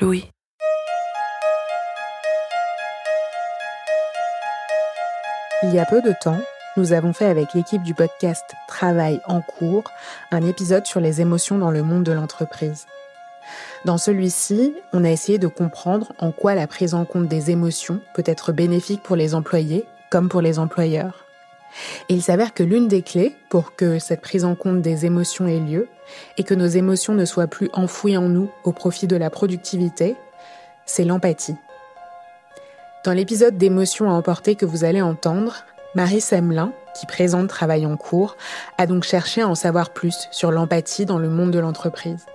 Louis. Il y a peu de temps, nous avons fait avec l'équipe du podcast Travail en cours un épisode sur les émotions dans le monde de l'entreprise. Dans celui-ci, on a essayé de comprendre en quoi la prise en compte des émotions peut être bénéfique pour les employés comme pour les employeurs. Il s'avère que l'une des clés pour que cette prise en compte des émotions ait lieu et que nos émotions ne soient plus enfouies en nous au profit de la productivité, c'est l'empathie. Dans l'épisode d'émotions à emporter que vous allez entendre, Marie Semelin, qui présente Travail en cours, a donc cherché à en savoir plus sur l'empathie dans le monde de l'entreprise.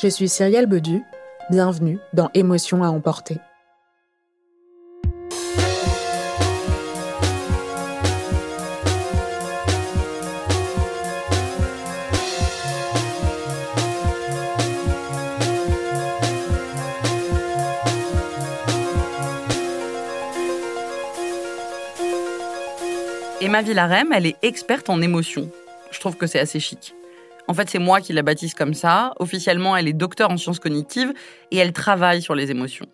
Je suis Cyrielle Bedu, bienvenue dans Émotions à emporter. Emma Villarem, elle est experte en émotions. Je trouve que c'est assez chic. En fait, c'est moi qui la baptise comme ça. Officiellement, elle est docteur en sciences cognitives et elle travaille sur les émotions.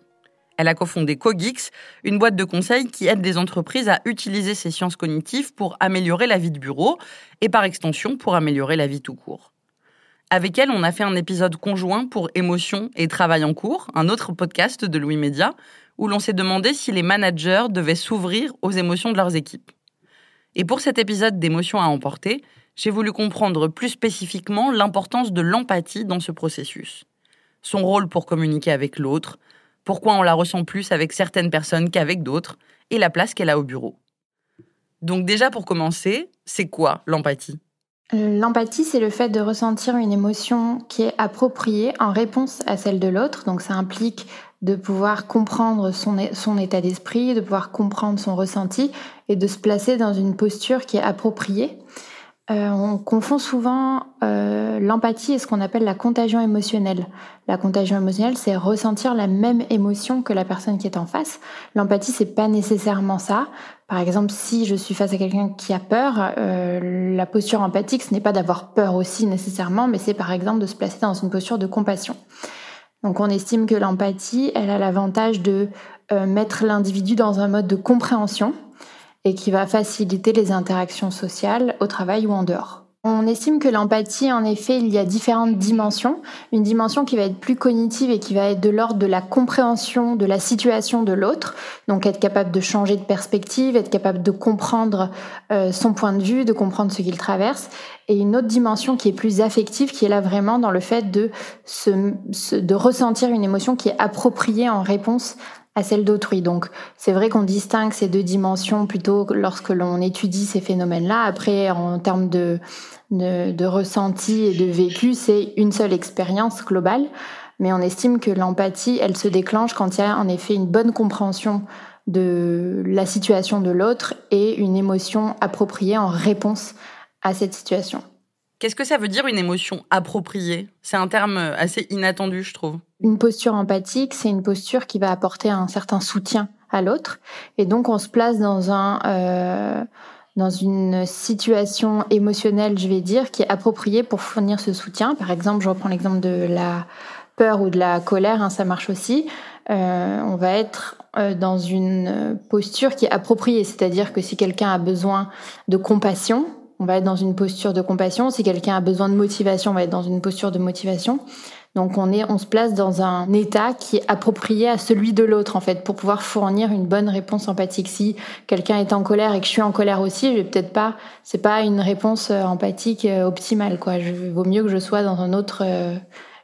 Elle a cofondé Cogix, une boîte de conseil qui aide des entreprises à utiliser ces sciences cognitives pour améliorer la vie de bureau et par extension pour améliorer la vie tout court. Avec elle, on a fait un épisode conjoint pour Émotions et Travail en cours, un autre podcast de Louis Média, où l'on s'est demandé si les managers devaient s'ouvrir aux émotions de leurs équipes. Et pour cet épisode d'émotions à emporter, j'ai voulu comprendre plus spécifiquement l'importance de l'empathie dans ce processus. Son rôle pour communiquer avec l'autre, pourquoi on la ressent plus avec certaines personnes qu'avec d'autres, et la place qu'elle a au bureau. Donc déjà pour commencer, c'est quoi l'empathie? L'empathie, c'est le fait de ressentir une émotion qui est appropriée en réponse à celle de l'autre. Donc ça implique de pouvoir comprendre son, son état d'esprit, de pouvoir comprendre son ressenti et de se placer dans une posture qui est appropriée. Euh, on confond souvent euh, l'empathie et ce qu'on appelle la contagion émotionnelle. La contagion émotionnelle, c'est ressentir la même émotion que la personne qui est en face. L'empathie, c'est pas nécessairement ça. Par exemple, si je suis face à quelqu'un qui a peur, euh, la posture empathique, ce n'est pas d'avoir peur aussi nécessairement, mais c'est par exemple de se placer dans une posture de compassion. Donc, on estime que l'empathie, elle a l'avantage de mettre l'individu dans un mode de compréhension et qui va faciliter les interactions sociales au travail ou en dehors. On estime que l'empathie, en effet, il y a différentes dimensions. Une dimension qui va être plus cognitive et qui va être de l'ordre de la compréhension de la situation de l'autre. Donc être capable de changer de perspective, être capable de comprendre euh, son point de vue, de comprendre ce qu'il traverse. Et une autre dimension qui est plus affective, qui est là vraiment dans le fait de, de ressentir une émotion qui est appropriée en réponse à celle d'autrui. Donc c'est vrai qu'on distingue ces deux dimensions plutôt lorsque l'on étudie ces phénomènes-là. Après, en termes de, de, de ressenti et de vécu, c'est une seule expérience globale. Mais on estime que l'empathie, elle se déclenche quand il y a en effet une bonne compréhension de la situation de l'autre et une émotion appropriée en réponse à cette situation. Qu'est-ce que ça veut dire une émotion appropriée? C'est un terme assez inattendu, je trouve. Une posture empathique, c'est une posture qui va apporter un certain soutien à l'autre. Et donc, on se place dans un... Euh, dans une situation émotionnelle, je vais dire, qui est appropriée pour fournir ce soutien. Par exemple, je reprends l'exemple de la peur ou de la colère, hein, ça marche aussi. Euh, on va être euh, dans une posture qui est appropriée, c'est-à-dire que si quelqu'un a besoin de compassion, on va être dans une posture de compassion. Si quelqu'un a besoin de motivation, on va être dans une posture de motivation. Donc on est, on se place dans un état qui est approprié à celui de l'autre en fait, pour pouvoir fournir une bonne réponse empathique. Si quelqu'un est en colère et que je suis en colère aussi, je vais peut-être pas, c'est pas une réponse euh, empathique euh, optimale quoi. Je vaut mieux que je sois dans un autre euh,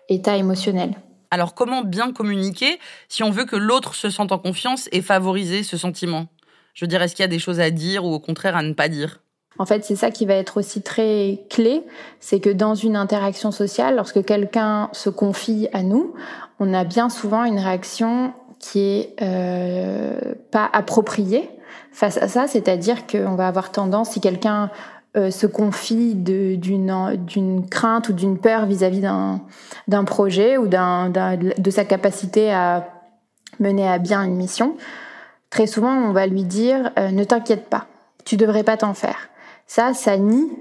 état émotionnel. Alors comment bien communiquer si on veut que l'autre se sente en confiance et favoriser ce sentiment? Je veux dire, est-ce qu'il y a des choses à dire ou au contraire à ne pas dire? En fait, c'est ça qui va être aussi très clé, c'est que dans une interaction sociale, lorsque quelqu'un se confie à nous, on a bien souvent une réaction qui est euh, pas appropriée face à ça, c'est-à-dire qu'on va avoir tendance, si quelqu'un euh, se confie d'une crainte ou d'une peur vis-à-vis d'un projet ou d'un de sa capacité à mener à bien une mission, très souvent on va lui dire euh, ne t'inquiète pas, tu devrais pas t'en faire. Ça, ça nie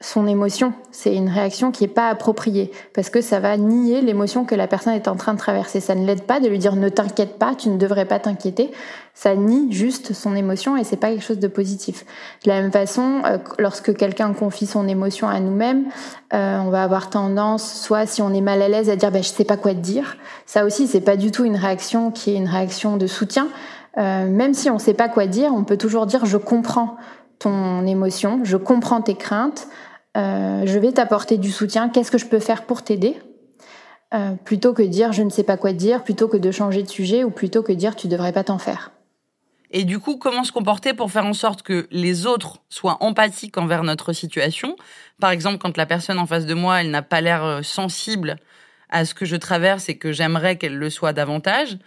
son émotion. C'est une réaction qui n'est pas appropriée parce que ça va nier l'émotion que la personne est en train de traverser. Ça ne l'aide pas de lui dire ne t'inquiète pas, tu ne devrais pas t'inquiéter. Ça nie juste son émotion et c'est pas quelque chose de positif. De la même façon, euh, lorsque quelqu'un confie son émotion à nous-mêmes, euh, on va avoir tendance, soit si on est mal à l'aise, à dire bah, je sais pas quoi te dire. Ça aussi, c'est pas du tout une réaction qui est une réaction de soutien. Euh, même si on ne sait pas quoi dire, on peut toujours dire je comprends ton émotion, je comprends tes craintes, euh, je vais t'apporter du soutien, qu'est-ce que je peux faire pour t'aider? Euh, Plutôt que dire je ne sais pas quoi dire, plutôt que de changer de sujet ou plutôt que dire tu devrais pas t'en faire. Et du coup, comment se comporter pour faire en sorte que les autres soient empathiques envers notre situation? Par exemple, quand la personne en face de moi, elle n'a pas l'air euh, sensible à ce que je traverse et que j'aimerais qu'elle le soit davantage,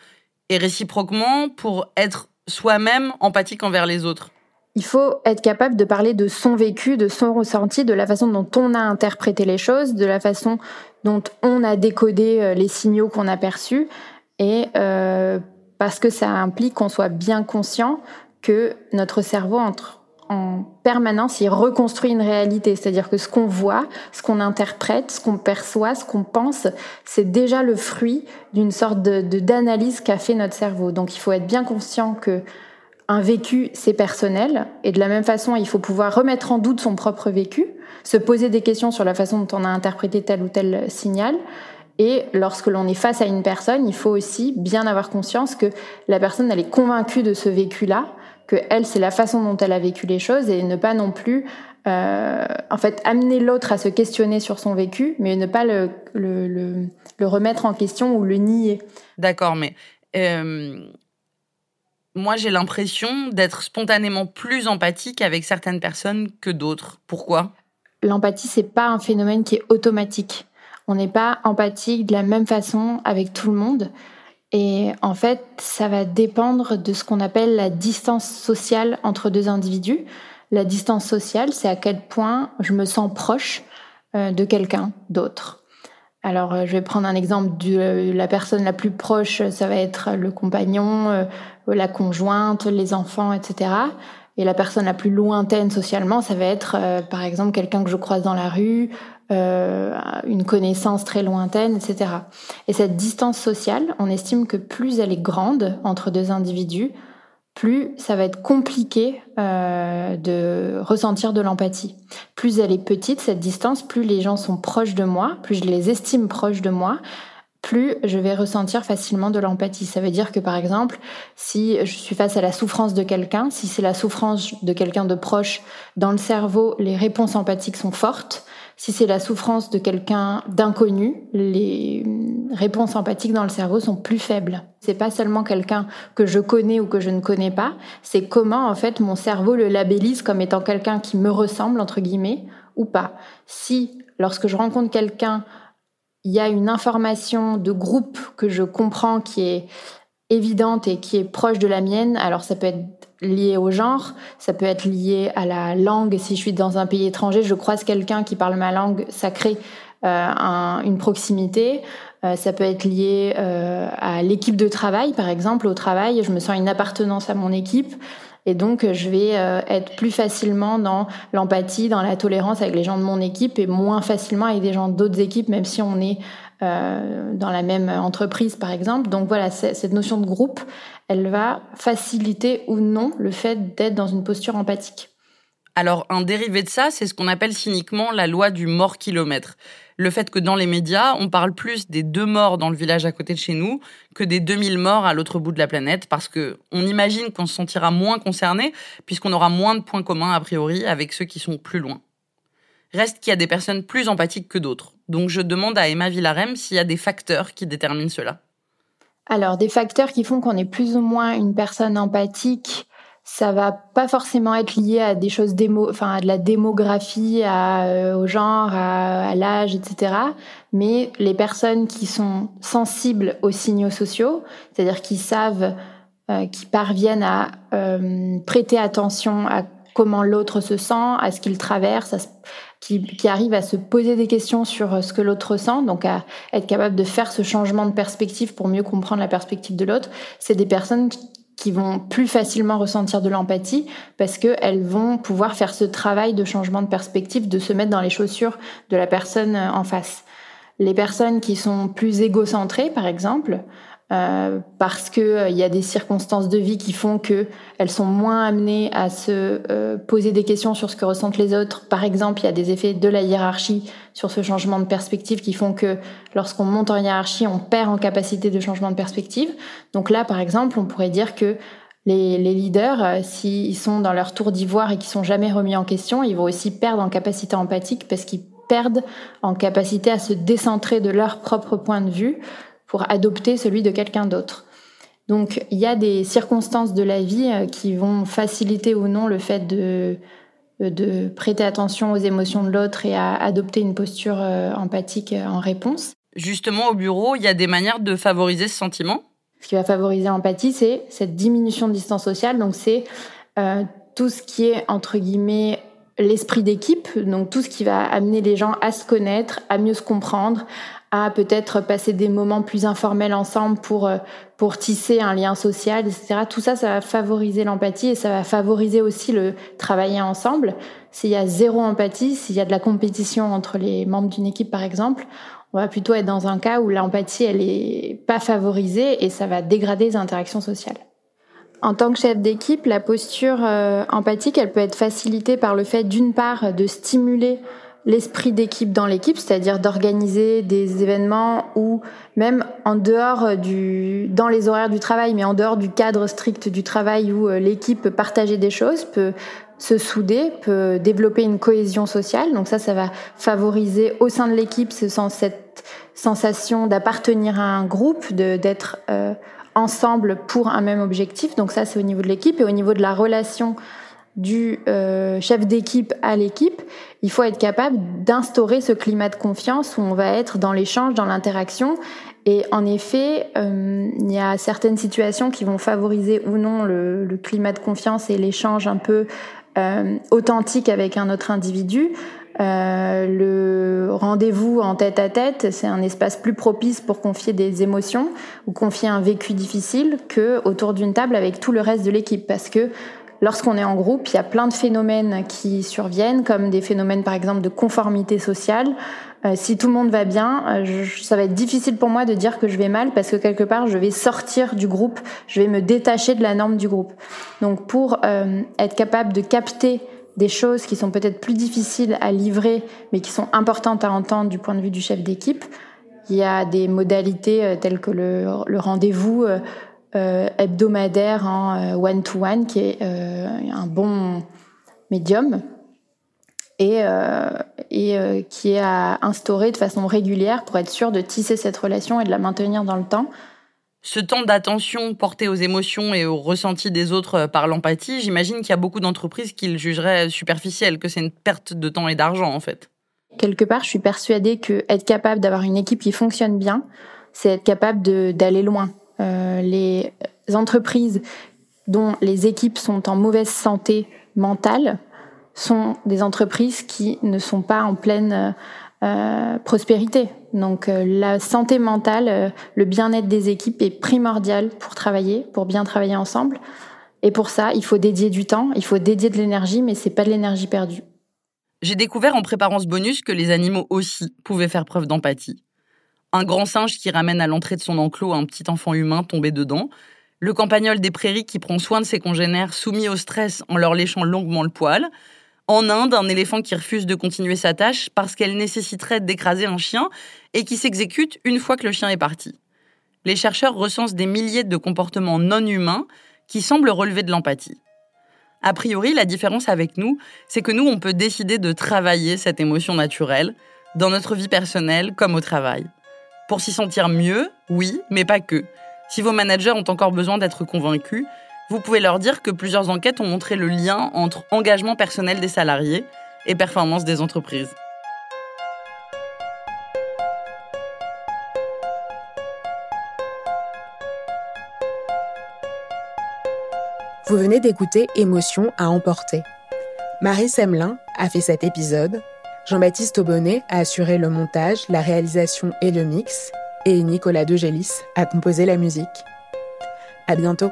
et réciproquement pour être soi-même empathique envers les autres il faut être capable de parler de son vécu, de son ressenti, de la façon dont on a interprété les choses, de la façon dont on a décodé euh, les signaux qu'on a perçus, et euh, parce que ça implique qu'on soit bien conscient que notre cerveau entre en permanence, il reconstruit une réalité. C'est-à-dire que ce qu'on voit, ce qu'on interprète, ce qu'on perçoit, ce qu'on pense, c'est déjà le fruit d'une sorte de d'analyse qu'a fait notre cerveau. Donc il faut être bien conscient que un vécu, c'est personnel, et de la même façon, il faut pouvoir remettre en doute son propre vécu, se poser des questions sur la façon dont on a interprété tel ou tel signal. Et lorsque l'on est face à une personne, il faut aussi bien avoir conscience que la personne, elle est convaincue de ce vécu-là, que elle, c'est la façon dont elle a vécu les choses, et ne pas non plus, euh, en fait, amener l'autre à se questionner sur son vécu, mais ne pas le, remettre en question ou le nier. D'accord, mais euh, moi, j'ai l'impression d'être spontanément plus empathique avec certaines personnes que d'autres. Pourquoi? L'empathie, c'est pas un phénomène qui est automatique. On n'est pas empathique de la même façon avec tout le monde. Et en fait, ça va dépendre de ce qu'on appelle la distance sociale entre deux individus. La distance sociale, c'est à quel point je me sens proche euh, de quelqu'un d'autre. Alors, euh, je vais prendre un exemple de euh, la personne la plus proche, ça va être le compagnon, la conjointe, les enfants, etc. Et la personne la plus lointaine socialement, ça va être euh, par exemple quelqu'un que je croise dans la rue, euh, une connaissance très lointaine, etc. Et cette distance sociale, on estime que plus elle est grande entre deux individus, plus ça va être compliqué euh, de ressentir de l'empathie. Plus elle est petite, cette distance, plus les gens sont proches de moi, plus je les estime proches de moi, plus je vais ressentir facilement de l'empathie. Ça veut dire que par exemple, si je suis face à la souffrance de quelqu'un, si c'est la souffrance de quelqu'un de proche, dans le cerveau, les réponses empathiques sont fortes. Si c'est la souffrance de quelqu'un d'inconnu, les réponses empathiques dans le cerveau sont plus faibles. C'est pas seulement quelqu'un que je connais ou que je ne connais pas, c'est comment en fait mon cerveau le labellise comme étant quelqu'un qui me ressemble entre guillemets ou pas. Si lorsque je rencontre quelqu'un il y a une information de groupe que je comprends qui est évidente et qui est proche de la mienne. Alors ça peut être lié au genre, ça peut être lié à la langue. Si je suis dans un pays étranger, je croise quelqu'un qui parle ma langue, ça crée euh, une proximité. Euh, ça peut être lié euh, à l'équipe de travail, par exemple. Au travail, je me sens une appartenance à mon équipe. Et donc, je vais être plus facilement dans l'empathie, dans la tolérance avec les gens de mon équipe et moins facilement avec des gens d'autres équipes, même si on est dans la même entreprise, par exemple. Donc voilà, cette notion de groupe, elle va faciliter ou non le fait d'être dans une posture empathique. Alors, un dérivé de ça, c'est ce qu'on appelle cyniquement la loi du mort-kilomètre. Le fait que dans les médias, on parle plus des deux morts dans le village à côté de chez nous que des 2000 morts à l'autre bout de la planète, parce que on imagine qu'on se sentira moins concerné, puisqu'on aura moins de points communs a priori avec ceux qui sont plus loin. Reste qu'il y a des personnes plus empathiques que d'autres. Donc je demande à Emma Villarem s'il y a des facteurs qui déterminent cela. Alors, des facteurs qui font qu'on est plus ou moins une personne empathique, ça va pas forcément être lié à des choses démo, enfin à de la démographie, à, euh, au genre, à, l'âge, etc. Mais les personnes qui sont sensibles aux signaux sociaux, c'est-à-dire qui savent, euh, qui parviennent à euh, prêter attention à comment l'autre se sent, à ce qu'il traverse, à qui, qui arrivent à se poser des questions sur ce que l'autre ressent, donc à être capable de faire ce changement de perspective pour mieux comprendre la perspective de l'autre, c'est des personnes qui vont plus facilement ressentir de l'empathie parce qu'elles vont pouvoir faire ce travail de changement de perspective, de se mettre dans les chaussures de la personne en face. Les personnes qui sont plus égocentrées, par exemple, euh, parce que euh, il y a des circonstances de vie qui font que elles sont moins amenées à se euh, poser des questions sur ce que ressentent les autres. Par exemple, il y a des effets de la hiérarchie sur ce changement de perspective qui font que lorsqu'on monte en hiérarchie, on perd en capacité de changement de perspective. Donc là, par exemple, on pourrait dire que les, les leaders, s'ils sont dans leur tour d'ivoire et qui sont jamais remis en question, ils vont aussi perdre en capacité empathique parce qu'ils perdent en capacité à se décentrer de leur propre point de vue pour adopter celui de quelqu'un d'autre. Donc il y a des circonstances de la vie euh, qui vont faciliter ou non le fait de, euh, de prêter attention aux émotions de l'autre et à adopter une posture euh, empathique en réponse. Justement, au bureau, il y a des manières de favoriser ce sentiment? Ce qui va favoriser l'empathie, c'est cette diminution de distance sociale. Donc c'est tout ce qui est, entre guillemets, l'esprit d'équipe, donc tout ce qui va amener les gens à se connaître, à mieux se comprendre, à peut-être passer des moments plus informels ensemble pour euh, pour tisser un lien social, etc. Tout ça, ça va favoriser l'empathie et ça va favoriser aussi le travailler ensemble. S'il y a zéro empathie, s'il y a de la compétition entre les membres d'une équipe, par exemple, on va plutôt être dans un cas où l'empathie, elle est pas favorisée et ça va dégrader les interactions sociales. En tant que chef d'équipe, la posture euh, empathique, elle peut être facilitée par le fait d'une part de stimuler l'esprit d'équipe dans l'équipe, c'est-à-dire d'organiser des événements où même en dehors du, dans les horaires du travail, mais en dehors du cadre strict du travail où euh, l'équipe peut partager des choses, peut se souder, peut développer une cohésion sociale. Donc ça, ça va favoriser au sein de l'équipe cette sensation d'appartenir à un groupe, d'être euh, ensemble pour un même objectif. Donc ça, c'est au niveau de l'équipe et au niveau de la relation du euh, chef d'équipe à l'équipe, il faut être capable d'instaurer ce climat de confiance où on va être dans l'échange, dans l'interaction. Et en effet, euh, il y a certaines situations qui vont favoriser ou non le, le climat de confiance et l'échange un peu euh, authentique avec un autre individu. Euh, le rendez-vous en tête à tête, c'est un espace plus propice pour confier des émotions ou confier un vécu difficile que autour d'une table avec tout le reste de l'équipe parce que lorsqu'on est en groupe, il y a plein de phénomènes qui surviennent, comme des phénomènes par exemple de conformité sociale. Euh, si tout le monde va bien, euh, ça va être difficile pour moi de dire que je vais mal parce que quelque part je vais sortir du groupe, je vais me détacher de la norme du groupe. Donc pour euh, être capable de capter des choses qui sont peut-être plus difficiles à livrer, mais qui sont importantes à entendre du point de vue du chef d'équipe, il y a des modalités telles que le, rendez-vous hebdomadaire en euh, one-to-one, qui est euh, un bon médium et, et qui est à instaurer de façon régulière pour être sûr de tisser cette relation et de la maintenir dans le temps. Ce temps d'attention porté aux émotions et aux ressentis des autres par l'empathie, j'imagine qu'il y a beaucoup d'entreprises qui le jugeraient superficiel, que c'est une perte de temps et d'argent en fait. Quelque part, je suis persuadée que être capable d'avoir une équipe qui fonctionne bien, c'est être capable d'aller loin. Euh, les entreprises dont les équipes sont en mauvaise santé mentale sont des entreprises qui ne sont pas en pleine euh, prospérité. Donc euh, la santé mentale, le bien-être des équipes est primordial pour travailler, pour bien travailler ensemble. Et pour ça, il faut dédier du temps, il faut dédier de l'énergie, mais c'est pas de l'énergie perdue. J'ai découvert en préparant ce bonus que les animaux aussi pouvaient faire preuve d'empathie un grand singe qui ramène à l'entrée de son enclos un petit enfant humain tombé dedans, le campagnol des prairies qui prend soin de ses congénères soumis au stress en leur léchant longuement le poil, En Inde, un éléphant qui refuse de continuer sa tâche parce qu'elle nécessiterait d'écraser un chien et qui s'exécute une fois que le chien est parti. Les chercheurs recensent des milliers de comportements non humains qui semblent relever de l'empathie. A priori, la différence avec nous, c'est que nous, on peut décider de travailler cette émotion naturelle, dans notre vie personnelle comme au travail. Pour s'y sentir mieux, oui, mais pas que. Si vos managers ont encore besoin d'être convaincus, vous pouvez leur dire que plusieurs enquêtes ont montré le lien entre engagement personnel des salariés et performance des entreprises. Vous venez d'écouter Émotion à emporter. Marie Semelin a fait cet épisode, Jean-Baptiste Aubonnet a assuré le montage, la réalisation et le mix, et Nicolas Degélis a composé la musique. À bientôt!